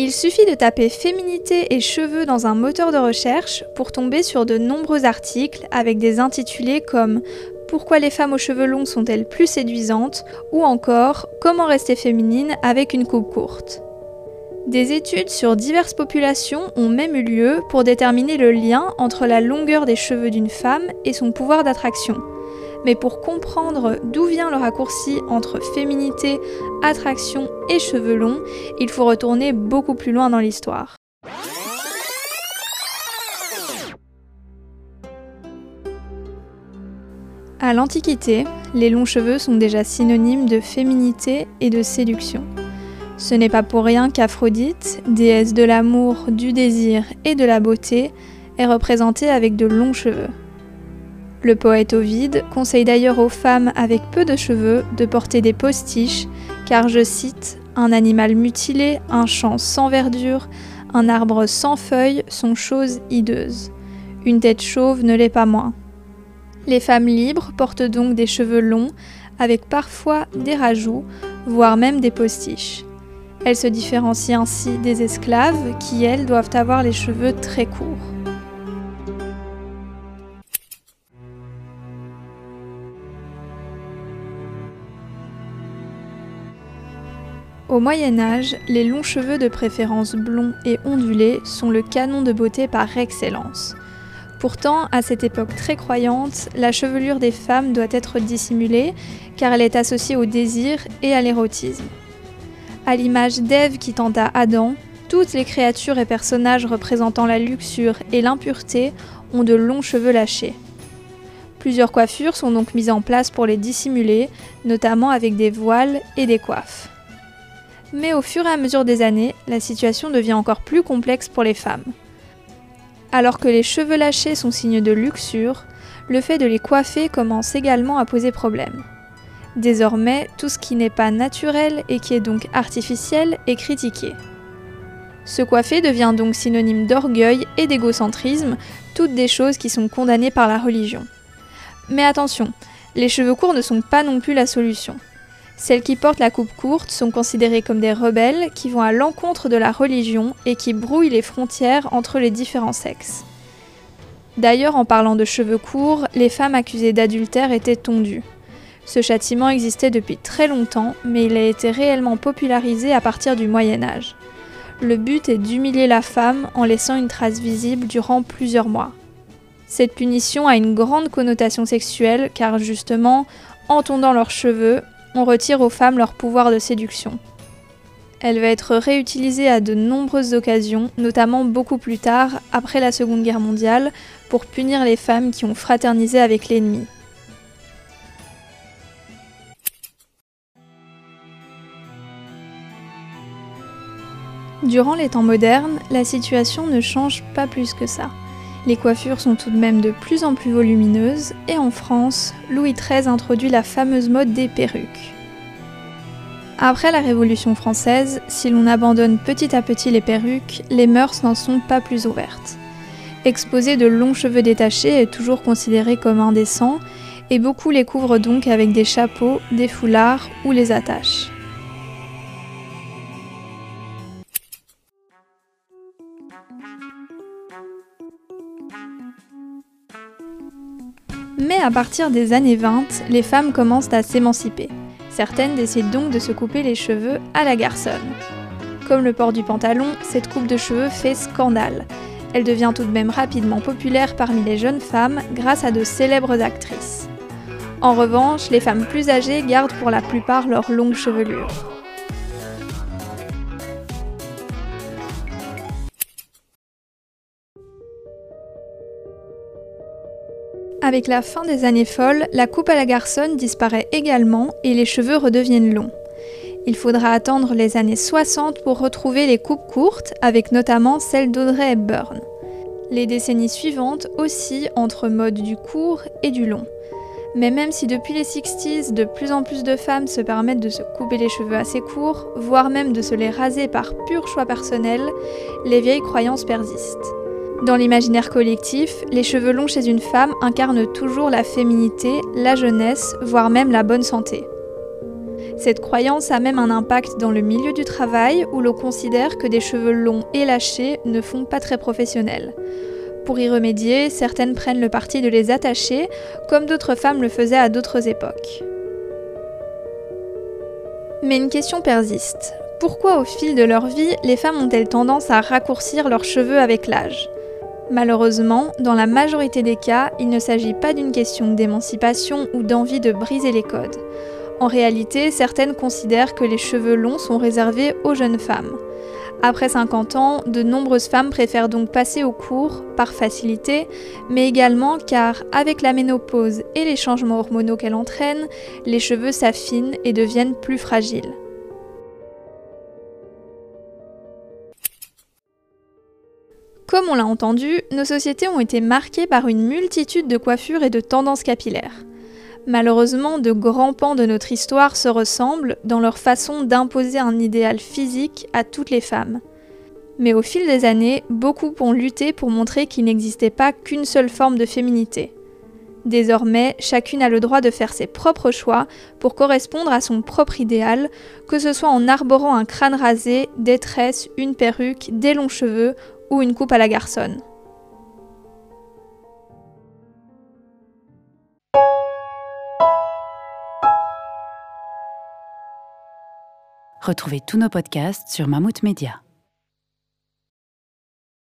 Il suffit de taper féminité et cheveux dans un moteur de recherche pour tomber sur de nombreux articles avec des intitulés comme Pourquoi les femmes aux cheveux longs sont-elles plus séduisantes? ou encore Comment rester féminine avec une coupe courte? Des études sur diverses populations ont même eu lieu pour déterminer le lien entre la longueur des cheveux d'une femme et son pouvoir d'attraction. Mais pour comprendre d'où vient le raccourci entre féminité, attraction et cheveux longs, il faut retourner beaucoup plus loin dans l'histoire. À l'Antiquité, les longs cheveux sont déjà synonymes de féminité et de séduction. Ce n'est pas pour rien qu'Aphrodite, déesse de l'amour, du désir et de la beauté, est représentée avec de longs cheveux. Le poète Ovide conseille d'ailleurs aux femmes avec peu de cheveux de porter des postiches, car je cite, Un animal mutilé, un champ sans verdure, un arbre sans feuilles sont choses hideuses. Une tête chauve ne l'est pas moins. Les femmes libres portent donc des cheveux longs, avec parfois des rajouts, voire même des postiches. Elles se différencient ainsi des esclaves qui, elles, doivent avoir les cheveux très courts. Au Moyen Âge, les longs cheveux de préférence blonds et ondulés sont le canon de beauté par excellence. Pourtant, à cette époque très croyante, la chevelure des femmes doit être dissimulée car elle est associée au désir et à l'érotisme. À l'image d'Ève qui tenta Adam, toutes les créatures et personnages représentant la luxure et l'impureté ont de longs cheveux lâchés. Plusieurs coiffures sont donc mises en place pour les dissimuler, notamment avec des voiles et des coiffes. Mais au fur et à mesure des années, la situation devient encore plus complexe pour les femmes. Alors que les cheveux lâchés sont signe de luxure, le fait de les coiffer commence également à poser problème. Désormais, tout ce qui n'est pas naturel et qui est donc artificiel est critiqué. Se coiffer devient donc synonyme d'orgueil et d'égocentrisme, toutes des choses qui sont condamnées par la religion. Mais attention, les cheveux courts ne sont pas non plus la solution. Celles qui portent la coupe courte sont considérées comme des rebelles qui vont à l'encontre de la religion et qui brouillent les frontières entre les différents sexes. D'ailleurs, en parlant de cheveux courts, les femmes accusées d'adultère étaient tondues. Ce châtiment existait depuis très longtemps, mais il a été réellement popularisé à partir du Moyen Âge. Le but est d'humilier la femme en laissant une trace visible durant plusieurs mois. Cette punition a une grande connotation sexuelle car justement, en tondant leurs cheveux, on retire aux femmes leur pouvoir de séduction. Elle va être réutilisée à de nombreuses occasions, notamment beaucoup plus tard, après la Seconde Guerre mondiale, pour punir les femmes qui ont fraternisé avec l'ennemi. Durant les temps modernes, la situation ne change pas plus que ça. Les coiffures sont tout de même de plus en plus volumineuses et en France, Louis XIII introduit la fameuse mode des perruques. Après la Révolution française, si l'on abandonne petit à petit les perruques, les mœurs n'en sont pas plus ouvertes. Exposer de longs cheveux détachés est toujours considéré comme indécent et beaucoup les couvrent donc avec des chapeaux, des foulards ou les attachent. Mais à partir des années 20, les femmes commencent à s'émanciper. Certaines décident donc de se couper les cheveux à la garçonne. Comme le port du pantalon, cette coupe de cheveux fait scandale. Elle devient tout de même rapidement populaire parmi les jeunes femmes grâce à de célèbres actrices. En revanche, les femmes plus âgées gardent pour la plupart leur longue chevelure. Avec la fin des années folles, la coupe à la garçonne disparaît également et les cheveux redeviennent longs. Il faudra attendre les années 60 pour retrouver les coupes courtes, avec notamment celle d'Audrey Hepburn. Les décennies suivantes oscillent entre mode du court et du long. Mais même si depuis les 60s, de plus en plus de femmes se permettent de se couper les cheveux assez courts, voire même de se les raser par pur choix personnel, les vieilles croyances persistent. Dans l'imaginaire collectif, les cheveux longs chez une femme incarnent toujours la féminité, la jeunesse, voire même la bonne santé. Cette croyance a même un impact dans le milieu du travail où l'on considère que des cheveux longs et lâchés ne font pas très professionnels. Pour y remédier, certaines prennent le parti de les attacher, comme d'autres femmes le faisaient à d'autres époques. Mais une question persiste. Pourquoi au fil de leur vie, les femmes ont-elles tendance à raccourcir leurs cheveux avec l'âge? Malheureusement, dans la majorité des cas, il ne s'agit pas d'une question d'émancipation ou d'envie de briser les codes. En réalité, certaines considèrent que les cheveux longs sont réservés aux jeunes femmes. Après 50 ans, de nombreuses femmes préfèrent donc passer au cours, par facilité, mais également car avec la ménopause et les changements hormonaux qu'elle entraîne, les cheveux s'affinent et deviennent plus fragiles. Comme on l'a entendu, nos sociétés ont été marquées par une multitude de coiffures et de tendances capillaires. Malheureusement, de grands pans de notre histoire se ressemblent dans leur façon d'imposer un idéal physique à toutes les femmes. Mais au fil des années, beaucoup ont lutté pour montrer qu'il n'existait pas qu'une seule forme de féminité. Désormais, chacune a le droit de faire ses propres choix pour correspondre à son propre idéal, que ce soit en arborant un crâne rasé, des tresses, une perruque, des longs cheveux ou une coupe à la garçonne. Retrouvez tous nos podcasts sur Mammouth Media.